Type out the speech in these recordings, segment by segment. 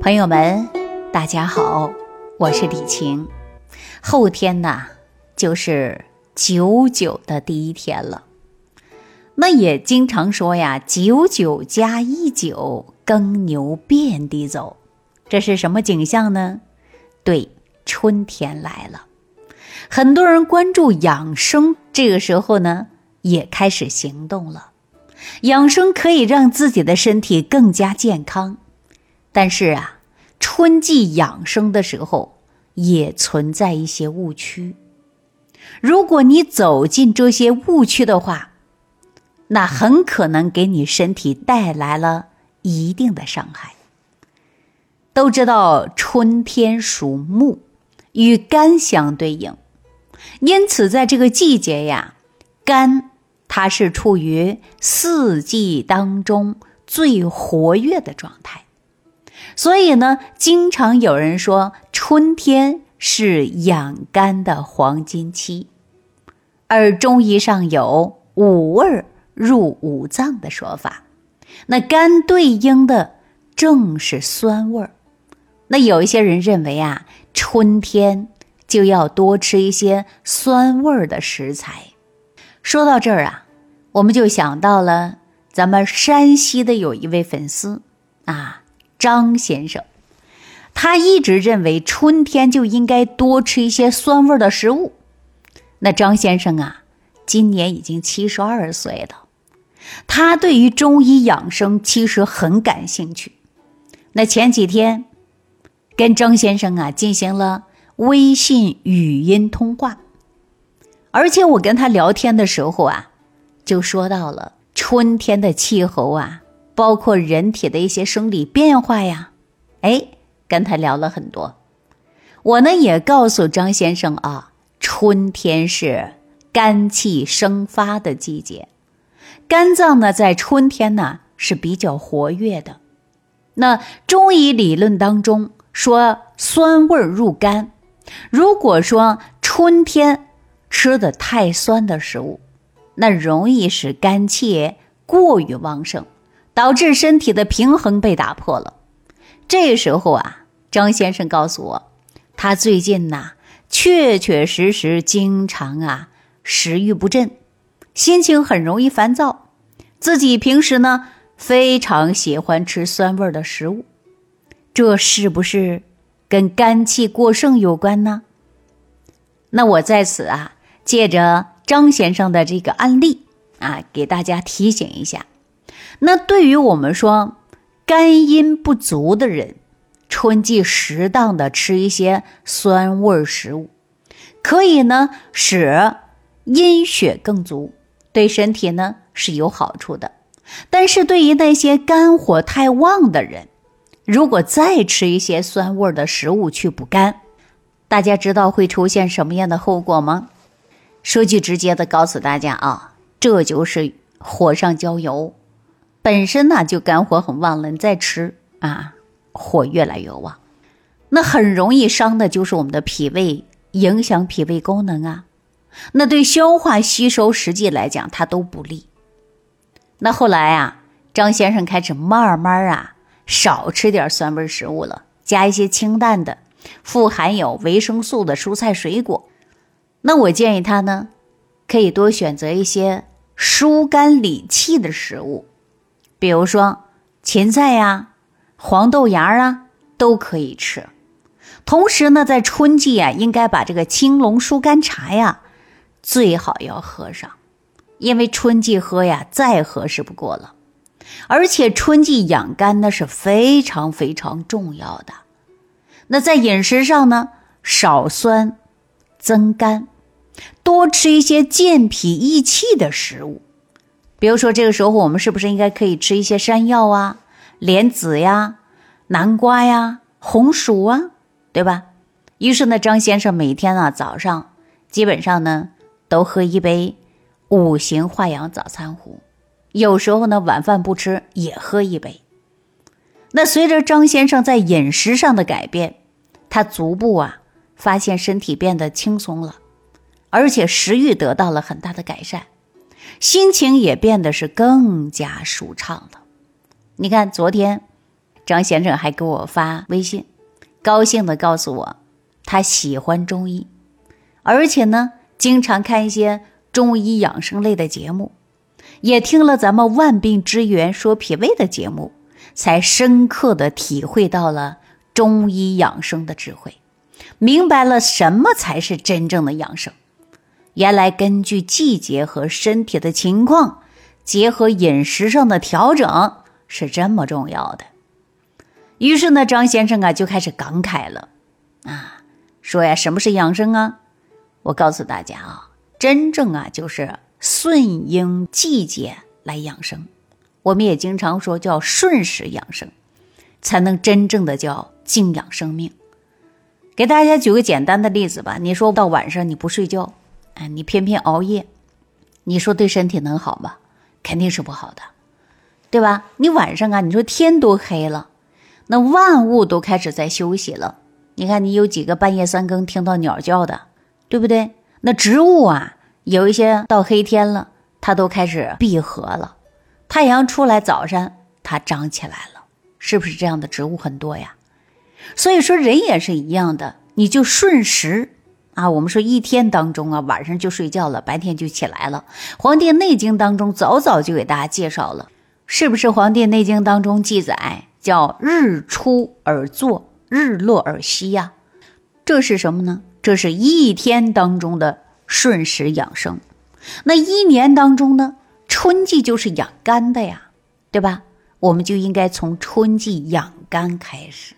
朋友们，大家好，我是李晴。后天呢，就是九九的第一天了。那也经常说呀，“九九加一九，耕牛遍地走”，这是什么景象呢？对，春天来了。很多人关注养生，这个时候呢，也开始行动了。养生可以让自己的身体更加健康，但是啊。春季养生的时候，也存在一些误区。如果你走进这些误区的话，那很可能给你身体带来了一定的伤害。都知道春天属木，与肝相对应，因此在这个季节呀，肝它是处于四季当中最活跃的状态。所以呢，经常有人说春天是养肝的黄金期，而中医上有五味入五脏的说法，那肝对应的正是酸味儿。那有一些人认为啊，春天就要多吃一些酸味儿的食材。说到这儿啊，我们就想到了咱们山西的有一位粉丝啊。张先生，他一直认为春天就应该多吃一些酸味的食物。那张先生啊，今年已经七十二岁了，他对于中医养生其实很感兴趣。那前几天跟张先生啊进行了微信语音通话，而且我跟他聊天的时候啊，就说到了春天的气候啊。包括人体的一些生理变化呀，哎，跟他聊了很多。我呢也告诉张先生啊，春天是肝气生发的季节，肝脏呢在春天呢是比较活跃的。那中医理论当中说酸味入肝，如果说春天吃的太酸的食物，那容易使肝气过于旺盛。导致身体的平衡被打破了。这时候啊，张先生告诉我，他最近呐，确确实实经常啊食欲不振，心情很容易烦躁。自己平时呢，非常喜欢吃酸味的食物，这是不是跟肝气过剩有关呢？那我在此啊，借着张先生的这个案例啊，给大家提醒一下。那对于我们说肝阴不足的人，春季适当的吃一些酸味食物，可以呢使阴血更足，对身体呢是有好处的。但是对于那些肝火太旺的人，如果再吃一些酸味的食物去补肝，大家知道会出现什么样的后果吗？说句直接的告诉大家啊，这就是火上浇油。本身呢就肝火很旺了，你再吃啊，火越来越旺，那很容易伤的就是我们的脾胃，影响脾胃功能啊。那对消化吸收实际来讲，它都不利。那后来啊，张先生开始慢慢啊少吃点酸味食物了，加一些清淡的、富含有维生素的蔬菜水果。那我建议他呢，可以多选择一些疏肝理气的食物。比如说芹菜呀、黄豆芽啊都可以吃。同时呢，在春季啊，应该把这个青龙疏肝茶呀最好要喝上，因为春季喝呀再合适不过了。而且春季养肝那是非常非常重要的。那在饮食上呢，少酸增甘，多吃一些健脾益气的食物。比如说，这个时候我们是不是应该可以吃一些山药啊、莲子呀、南瓜呀、红薯啊，对吧？于是呢，张先生每天啊早上基本上呢都喝一杯五行化养早餐壶，有时候呢晚饭不吃也喝一杯。那随着张先生在饮食上的改变，他逐步啊发现身体变得轻松了，而且食欲得到了很大的改善。心情也变得是更加舒畅了。你看，昨天张先生还给我发微信，高兴的告诉我，他喜欢中医，而且呢，经常看一些中医养生类的节目，也听了咱们万病之源说脾胃的节目，才深刻的体会到了中医养生的智慧，明白了什么才是真正的养生。原来根据季节和身体的情况，结合饮食上的调整是这么重要的。于是呢，张先生啊就开始感慨了，啊，说呀，什么是养生啊？我告诉大家啊，真正啊就是顺应季节来养生。我们也经常说叫顺时养生，才能真正的叫静养生命。给大家举个简单的例子吧，你说到晚上你不睡觉，哎，你偏偏熬夜，你说对身体能好吗？肯定是不好的，对吧？你晚上啊，你说天都黑了。那万物都开始在休息了，你看，你有几个半夜三更听到鸟叫的，对不对？那植物啊，有一些到黑天了，它都开始闭合了，太阳出来，早上它长起来了，是不是这样的植物很多呀？所以说人也是一样的，你就顺时啊。我们说一天当中啊，晚上就睡觉了，白天就起来了。《黄帝内经》当中早早就给大家介绍了，是不是？《黄帝内经》当中记载。叫日出而作，日落而息呀，这是什么呢？这是一天当中的顺时养生。那一年当中呢，春季就是养肝的呀，对吧？我们就应该从春季养肝开始，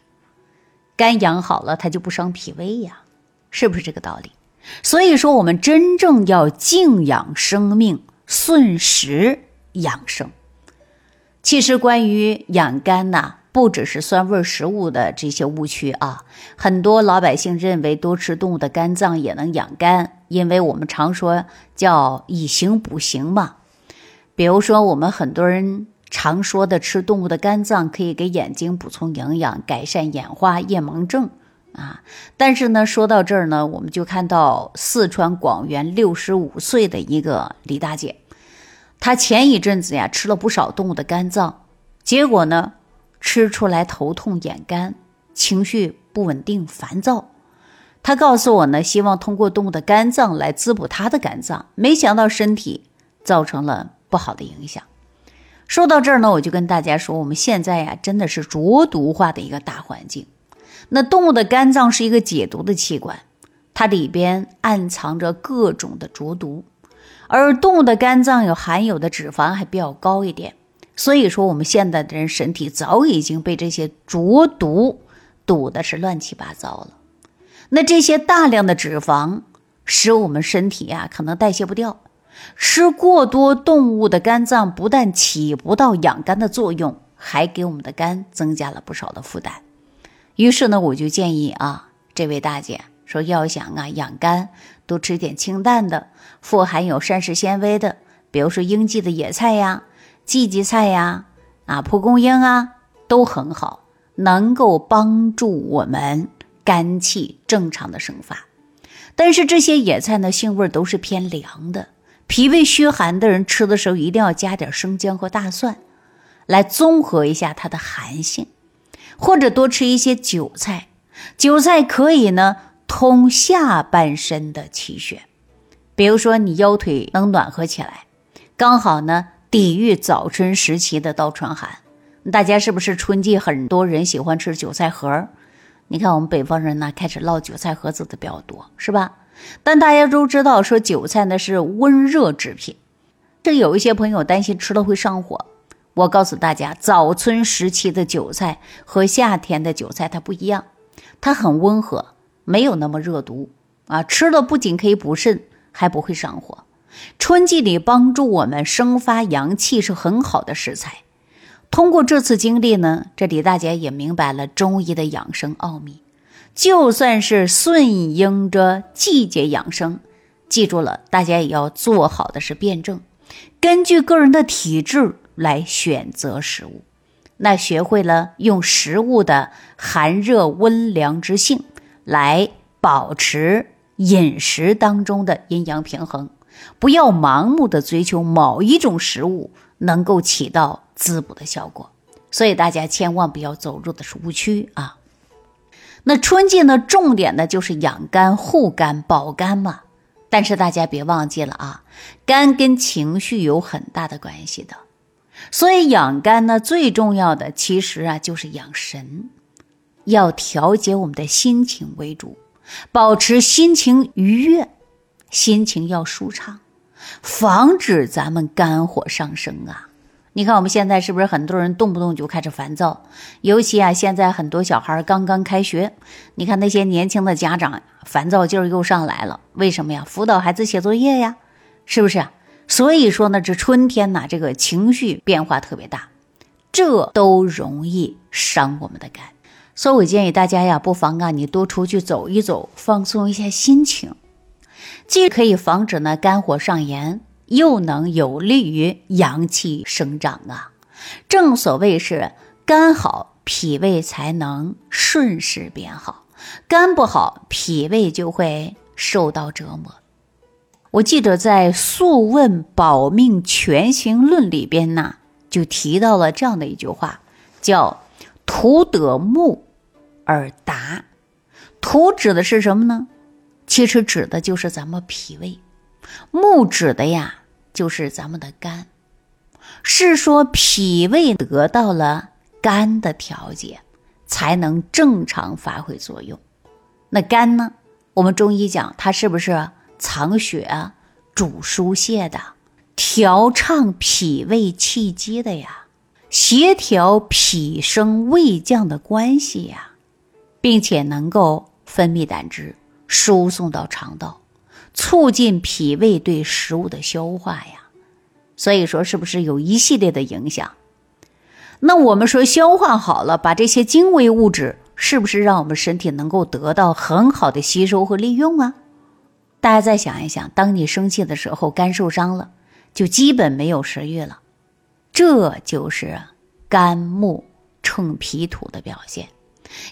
肝养好了，它就不伤脾胃呀，是不是这个道理？所以说，我们真正要静养生命，顺时养生。其实关于养肝呐。不只是酸味食物的这些误区啊，很多老百姓认为多吃动物的肝脏也能养肝，因为我们常说叫以形补形嘛。比如说，我们很多人常说的吃动物的肝脏可以给眼睛补充营养，改善眼花、夜盲症啊。但是呢，说到这儿呢，我们就看到四川广元六十五岁的一个李大姐，她前一阵子呀吃了不少动物的肝脏，结果呢。吃出来头痛眼干，情绪不稳定，烦躁。他告诉我呢，希望通过动物的肝脏来滋补他的肝脏，没想到身体造成了不好的影响。说到这儿呢，我就跟大家说，我们现在呀，真的是浊毒化的一个大环境。那动物的肝脏是一个解毒的器官，它里边暗藏着各种的浊毒，而动物的肝脏有含有的脂肪还比较高一点。所以说，我们现在的人身体早已经被这些浊毒堵的是乱七八糟了。那这些大量的脂肪使我们身体呀可能代谢不掉，吃过多动物的肝脏不但起不到养肝的作用，还给我们的肝增加了不少的负担。于是呢，我就建议啊，这位大姐说，要想啊养肝，多吃点清淡的、富含有膳食纤维的，比如说应季的野菜呀。荠荠菜呀，啊，蒲公英啊，都很好，能够帮助我们肝气正常的生发。但是这些野菜呢，性味都是偏凉的，脾胃虚寒的人吃的时候一定要加点生姜和大蒜，来综合一下它的寒性，或者多吃一些韭菜。韭菜可以呢通下半身的气血，比如说你腰腿能暖和起来，刚好呢。抵御早春时期的倒春寒，大家是不是春季很多人喜欢吃韭菜盒？你看我们北方人呢，开始烙韭菜盒子的比较多，是吧？但大家都知道，说韭菜呢是温热制品，这有一些朋友担心吃了会上火。我告诉大家，早春时期的韭菜和夏天的韭菜它不一样，它很温和，没有那么热毒啊，吃了不仅可以补肾，还不会上火。春季里帮助我们生发阳气是很好的食材。通过这次经历呢，这李大姐也明白了中医的养生奥秘。就算是顺应着季节养生，记住了，大家也要做好的是辩证，根据个人的体质来选择食物。那学会了用食物的寒热温凉之性来保持饮食当中的阴阳平衡。不要盲目的追求某一种食物能够起到滋补的效果，所以大家千万不要走入的是误区啊。那春季呢，重点呢就是养肝、护肝、保肝嘛。但是大家别忘记了啊，肝跟情绪有很大的关系的。所以养肝呢，最重要的其实啊就是养神，要调节我们的心情为主，保持心情愉悦，心情要舒畅，防止咱们肝火上升啊。你看我们现在是不是很多人动不动就开始烦躁？尤其啊，现在很多小孩刚刚开学，你看那些年轻的家长烦躁劲儿又上来了。为什么呀？辅导孩子写作业呀，是不是？所以说呢，这春天呢，这个情绪变化特别大，这都容易伤我们的肝。所以我建议大家呀，不妨啊，你多出去走一走，放松一下心情，既可以防止呢肝火上炎。又能有利于阳气生长啊！正所谓是肝好，脾胃才能顺势变好；肝不好，脾胃就会受到折磨。我记得在《素问·保命全行论》里边呢，就提到了这样的一句话，叫“土得木而达”。土指的是什么呢？其实指的就是咱们脾胃。木指的呀。就是咱们的肝，是说脾胃得到了肝的调节，才能正常发挥作用。那肝呢？我们中医讲，它是不是藏血、主疏泄的，调畅脾胃气机的呀？协调脾升胃降的关系呀，并且能够分泌胆汁，输送到肠道。促进脾胃对食物的消化呀，所以说是不是有一系列的影响？那我们说消化好了，把这些精微物质是不是让我们身体能够得到很好的吸收和利用啊？大家再想一想，当你生气的时候，肝受伤了，就基本没有食欲了，这就是肝木乘脾土的表现，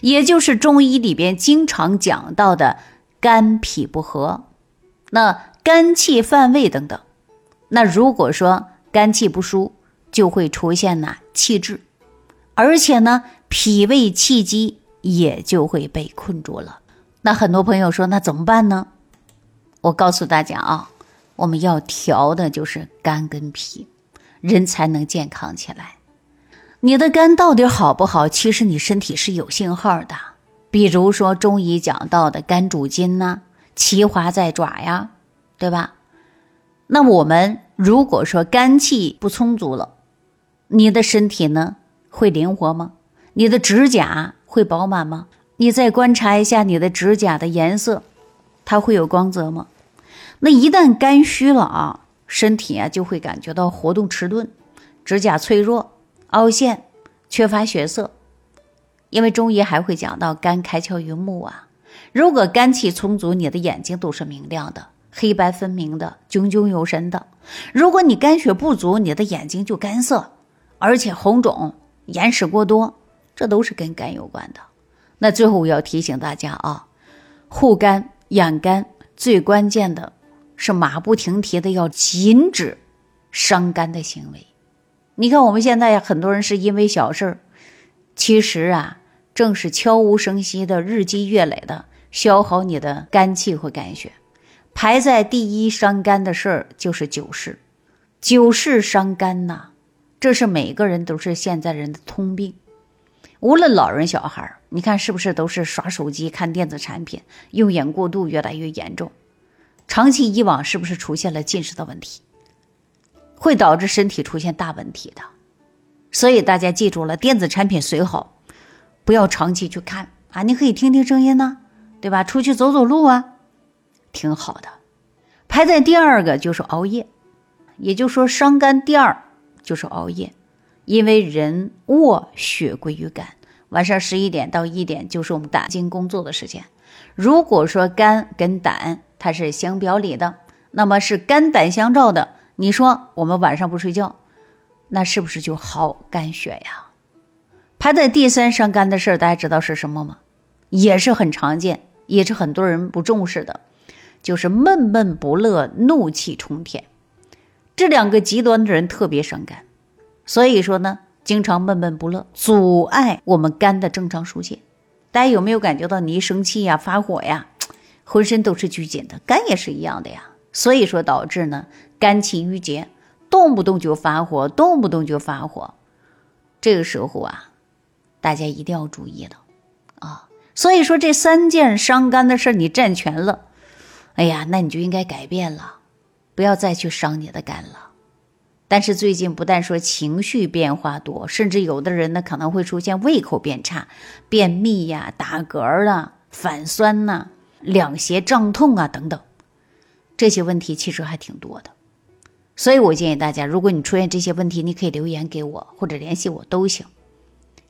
也就是中医里边经常讲到的肝脾不和。那肝气犯胃等等，那如果说肝气不舒，就会出现呢气滞，而且呢脾胃气机也就会被困住了。那很多朋友说，那怎么办呢？我告诉大家啊，我们要调的就是肝跟脾，人才能健康起来。你的肝到底好不好？其实你身体是有信号的，比如说中医讲到的肝主筋呐。其华在爪呀，对吧？那我们如果说肝气不充足了，你的身体呢会灵活吗？你的指甲会饱满吗？你再观察一下你的指甲的颜色，它会有光泽吗？那一旦肝虚了啊，身体啊就会感觉到活动迟钝，指甲脆弱、凹陷、缺乏血色。因为中医还会讲到肝开窍于目啊。如果肝气充足，你的眼睛都是明亮的，黑白分明的，炯炯有神的。如果你肝血不足，你的眼睛就干涩，而且红肿、眼屎过多，这都是跟肝有关的。那最后我要提醒大家啊，护肝养肝最关键的是马不停蹄的要禁止伤肝的行为。你看我们现在很多人是因为小事儿，其实啊，正是悄无声息的、日积月累的。消耗你的肝气和肝血，排在第一伤肝的事儿就是酒事，酒事伤肝呐，这是每个人都是现在人的通病，无论老人小孩，你看是不是都是耍手机、看电子产品，用眼过度越来越严重，长期以往是不是出现了近视的问题，会导致身体出现大问题的，所以大家记住了，电子产品虽好，不要长期去看啊，你可以听听声音呢。对吧？出去走走路啊，挺好的。排在第二个就是熬夜，也就是说伤肝第二就是熬夜，因为人卧血归于肝，晚上十一点到一点就是我们胆经工作的时间。如果说肝跟胆它是相表里的，那么是肝胆相照的。你说我们晚上不睡觉，那是不是就耗肝血呀？排在第三伤肝的事儿，大家知道是什么吗？也是很常见。也是很多人不重视的，就是闷闷不乐、怒气冲天，这两个极端的人特别伤肝。所以说呢，经常闷闷不乐，阻碍我们肝的正常疏泄。大家有没有感觉到，你一生气呀、发火呀，浑身都是拘紧的？肝也是一样的呀。所以说导致呢，肝气郁结，动不动就发火，动不动就发火。这个时候啊，大家一定要注意了啊。所以说这三件伤肝的事你占全了，哎呀，那你就应该改变了，不要再去伤你的肝了。但是最近不但说情绪变化多，甚至有的人呢可能会出现胃口变差、便秘呀、打嗝啊、反酸呐、两胁胀痛啊等等。这些问题其实还挺多的，所以我建议大家，如果你出现这些问题，你可以留言给我或者联系我都行。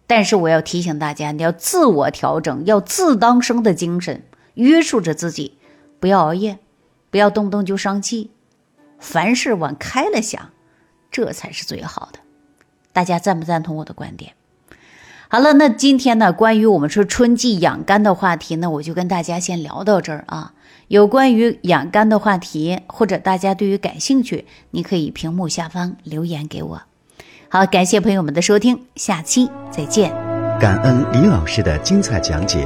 但是我要提醒大家，你要自我调整，要自当生的精神，约束着自己，不要熬夜，不要动不动就生气，凡事往开了想，这才是最好的。大家赞不赞同我的观点？好了，那今天呢，关于我们说春季养肝的话题呢，我就跟大家先聊到这儿啊。有关于养肝的话题，或者大家对于感兴趣，你可以屏幕下方留言给我。好，感谢朋友们的收听，下期再见。感恩李老师的精彩讲解。